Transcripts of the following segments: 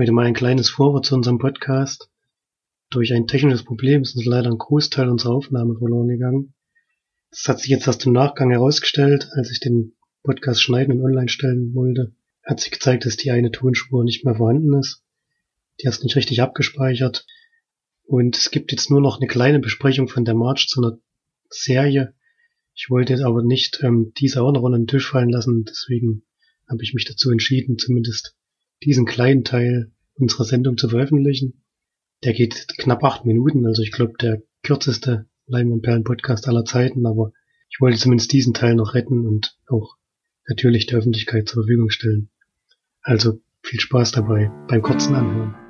Heute mal ein kleines Vorwort zu unserem Podcast. Durch ein technisches Problem ist uns leider ein Großteil unserer Aufnahme verloren gegangen. Das hat sich jetzt erst im Nachgang herausgestellt, als ich den Podcast schneiden und online stellen wollte. Hat sich gezeigt, dass die eine Tonspur nicht mehr vorhanden ist. Die hast nicht richtig abgespeichert. Und es gibt jetzt nur noch eine kleine Besprechung von der March zu einer Serie. Ich wollte jetzt aber nicht ähm, diese auch noch unter den Tisch fallen lassen, deswegen habe ich mich dazu entschieden, zumindest diesen kleinen Teil unserer Sendung zu veröffentlichen. Der geht knapp acht Minuten, also ich glaube der kürzeste Leinwandperlen Podcast aller Zeiten, aber ich wollte zumindest diesen Teil noch retten und auch natürlich der Öffentlichkeit zur Verfügung stellen. Also viel Spaß dabei beim kurzen Anhören.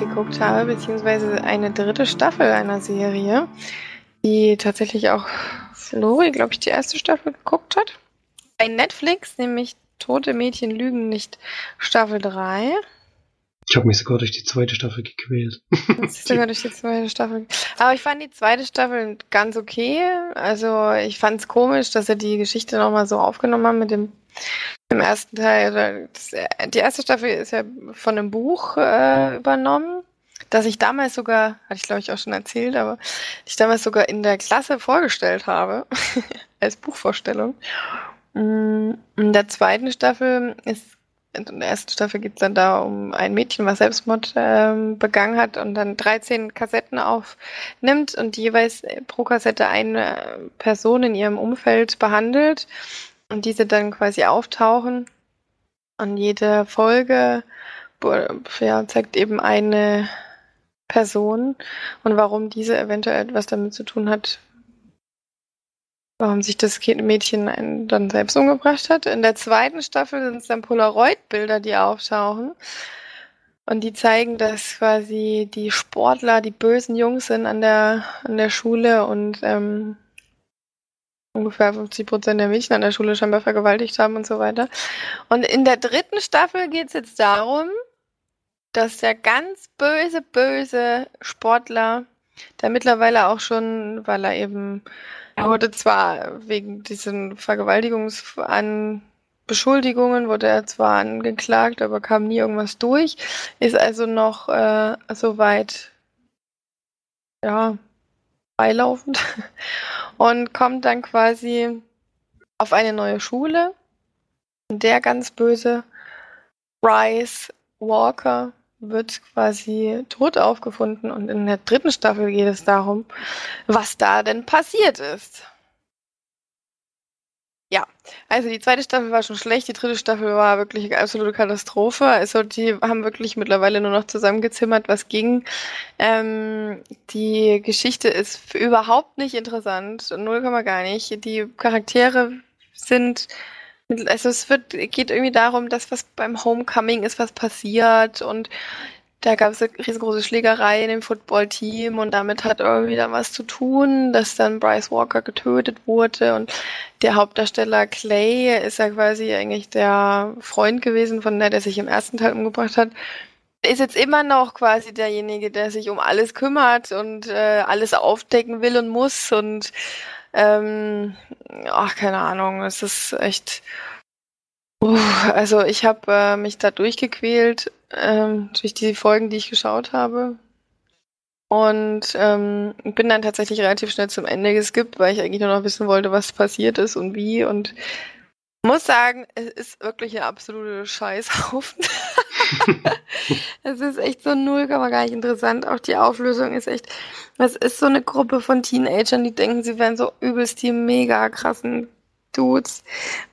Geguckt habe, beziehungsweise eine dritte Staffel einer Serie, die tatsächlich auch Flori, glaube ich, die erste Staffel geguckt hat. Bei Netflix, nämlich Tote Mädchen lügen nicht Staffel 3. Ich habe mich sogar durch die zweite Staffel gequält. sogar durch die zweite Staffel. Aber ich fand die zweite Staffel ganz okay. Also ich fand es komisch, dass sie die Geschichte nochmal so aufgenommen haben mit dem im ersten Teil. Das, die erste Staffel ist ja von einem Buch äh, übernommen das ich damals sogar, hatte ich glaube ich auch schon erzählt, aber ich damals sogar in der Klasse vorgestellt habe, als Buchvorstellung. Mm, in der zweiten Staffel ist, in der ersten Staffel geht es dann da um ein Mädchen, was Selbstmord ähm, begangen hat und dann 13 Kassetten aufnimmt und jeweils pro Kassette eine Person in ihrem Umfeld behandelt und diese dann quasi auftauchen. Und jede Folge ja, zeigt eben eine Person und warum diese eventuell etwas damit zu tun hat, warum sich das Mädchen dann selbst umgebracht hat. In der zweiten Staffel sind es dann Polaroid-Bilder, die auftauchen. Und die zeigen, dass quasi die Sportler die bösen Jungs sind an der, an der Schule und ähm, ungefähr 50 Prozent der Mädchen an der Schule scheinbar vergewaltigt haben und so weiter. Und in der dritten Staffel geht es jetzt darum, dass der ganz böse, böse Sportler, der mittlerweile auch schon, weil er eben, er wurde zwar wegen diesen Vergewaltigungsan Beschuldigungen wurde er zwar angeklagt, aber kam nie irgendwas durch, ist also noch äh, soweit, ja, beilaufend und kommt dann quasi auf eine neue Schule. Der ganz böse Bryce Walker wird quasi tot aufgefunden und in der dritten Staffel geht es darum, was da denn passiert ist. Also die zweite Staffel war schon schlecht, die dritte Staffel war wirklich eine absolute Katastrophe. Also die haben wirklich mittlerweile nur noch zusammengezimmert, was ging. Ähm, die Geschichte ist überhaupt nicht interessant, null man gar nicht. Die Charaktere sind also es wird, geht irgendwie darum, dass was beim Homecoming ist, was passiert und da gab es eine riesengroße Schlägerei in dem Footballteam und damit hat irgendwie dann was zu tun, dass dann Bryce Walker getötet wurde und der Hauptdarsteller Clay ist ja quasi eigentlich der Freund gewesen von der, der sich im ersten Teil umgebracht hat. Ist jetzt immer noch quasi derjenige, der sich um alles kümmert und äh, alles aufdecken will und muss und ähm, ach, keine Ahnung, es ist echt. Uh, also ich habe äh, mich da durchgequält ähm, durch die Folgen, die ich geschaut habe. Und ähm, bin dann tatsächlich relativ schnell zum Ende geskippt, weil ich eigentlich nur noch wissen wollte, was passiert ist und wie. Und muss sagen, es ist wirklich ein absoluter Scheißhaufen. es ist echt so null, man gar nicht interessant. Auch die Auflösung ist echt. Es ist so eine Gruppe von Teenagern, die denken, sie wären so übelst die mega krassen Dudes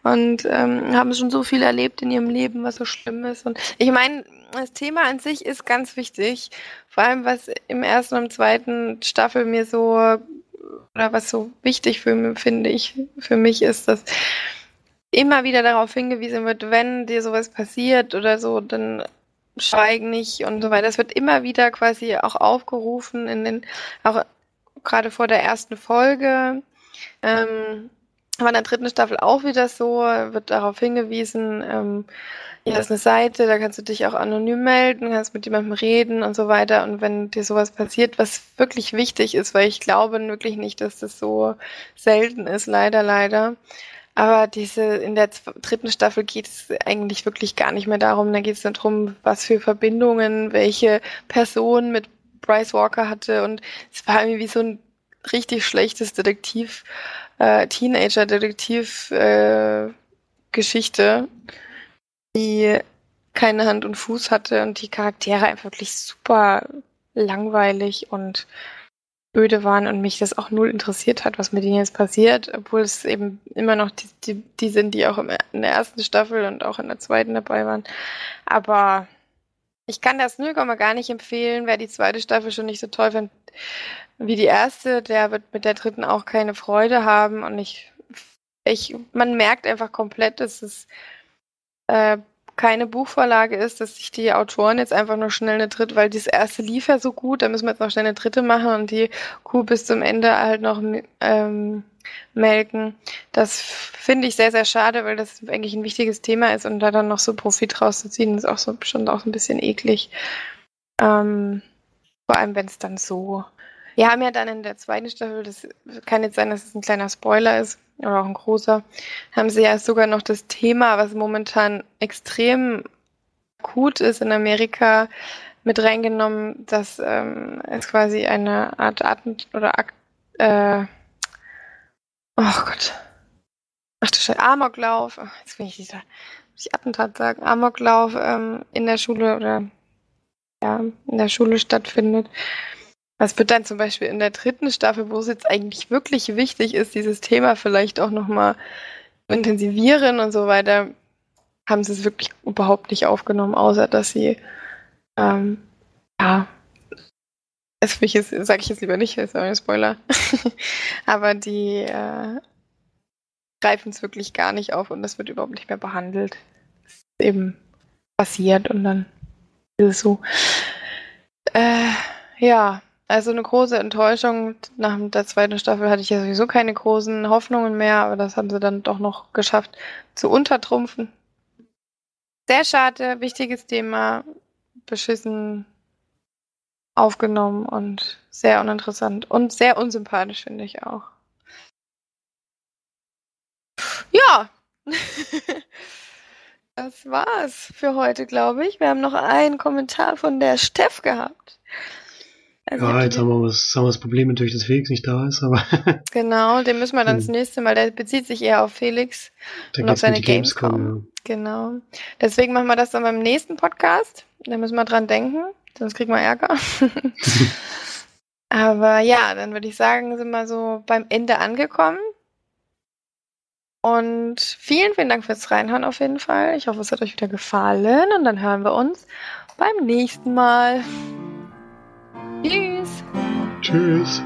und ähm, haben schon so viel erlebt in ihrem Leben, was so schlimm ist. Und ich meine, das Thema an sich ist ganz wichtig. Vor allem, was im ersten und zweiten Staffel mir so, oder was so wichtig für mich, finde ich, für mich ist, dass immer wieder darauf hingewiesen wird, wenn dir sowas passiert oder so, dann schweig nicht und so weiter. Es wird immer wieder quasi auch aufgerufen in den, auch gerade vor der ersten Folge, ähm, war in der dritten Staffel auch wieder so, wird darauf hingewiesen, ähm, hier ist eine Seite, da kannst du dich auch anonym melden, kannst mit jemandem reden und so weiter. Und wenn dir sowas passiert, was wirklich wichtig ist, weil ich glaube wirklich nicht, dass das so selten ist, leider, leider. Aber diese, in der dritten Staffel geht es eigentlich wirklich gar nicht mehr darum. Da geht es darum, was für Verbindungen, welche Person mit Bryce Walker hatte. Und es war irgendwie so ein richtig schlechtes Detektiv, äh, Teenager-Detektiv-Geschichte. Äh, die keine Hand und Fuß hatte und die Charaktere einfach wirklich super langweilig und öde waren und mich das auch null interessiert hat, was mit denen jetzt passiert, obwohl es eben immer noch die, die, die sind, die auch in der ersten Staffel und auch in der zweiten dabei waren. Aber ich kann das nur gar nicht empfehlen. Wer die zweite Staffel schon nicht so toll findet wie die erste, der wird mit der dritten auch keine Freude haben. Und ich, ich, man merkt einfach komplett, dass es äh, keine Buchvorlage ist, dass sich die Autoren jetzt einfach nur schnell eine dritte, weil das erste lief ja so gut, da müssen wir jetzt noch schnell eine dritte machen und die Kuh bis zum Ende halt noch ähm, melken. Das finde ich sehr, sehr schade, weil das eigentlich ein wichtiges Thema ist und da dann noch so Profit rauszuziehen, ist auch so schon auch ein bisschen eklig. Ähm, vor allem, wenn es dann so. Wir haben ja dann in der zweiten Staffel, das kann jetzt sein, dass es ein kleiner Spoiler ist, oder auch ein großer, haben sie ja sogar noch das Thema, was momentan extrem akut ist in Amerika, mit reingenommen, dass ähm, es quasi eine Art Attent oder Akt, äh, oh Gott, ach du Scheiße, Amoklauf, jetzt will ich nicht, ich Attentat sagen, Amoklauf ähm, in der Schule oder ja, in der Schule stattfindet. Was wird dann zum Beispiel in der dritten Staffel, wo es jetzt eigentlich wirklich wichtig ist, dieses Thema vielleicht auch nochmal intensivieren und so weiter, haben sie es wirklich überhaupt nicht aufgenommen, außer dass sie, ähm, ja, das sage ich jetzt lieber nicht, ist ein Spoiler, aber die äh, greifen es wirklich gar nicht auf und das wird überhaupt nicht mehr behandelt. Das ist eben passiert und dann ist es so. Äh, ja, also eine große Enttäuschung. Nach der zweiten Staffel hatte ich ja sowieso keine großen Hoffnungen mehr, aber das haben sie dann doch noch geschafft zu untertrumpfen. Sehr schade, wichtiges Thema, beschissen aufgenommen und sehr uninteressant und sehr unsympathisch, finde ich auch. Ja. das war's für heute, glaube ich. Wir haben noch einen Kommentar von der Steff gehabt. Also ja, jetzt haben wir, was, haben wir das Problem natürlich, dass Felix nicht da ist, aber. genau, den müssen wir dann das nächste Mal, der bezieht sich eher auf Felix da und auf seine Gamescom. Gamescom ja. Genau. Deswegen machen wir das dann beim nächsten Podcast. Da müssen wir dran denken, sonst kriegen wir Ärger. aber ja, dann würde ich sagen, sind wir so beim Ende angekommen. Und vielen, vielen Dank fürs Reinhören auf jeden Fall. Ich hoffe, es hat euch wieder gefallen und dann hören wir uns beim nächsten Mal. Tschüss. Tschüss.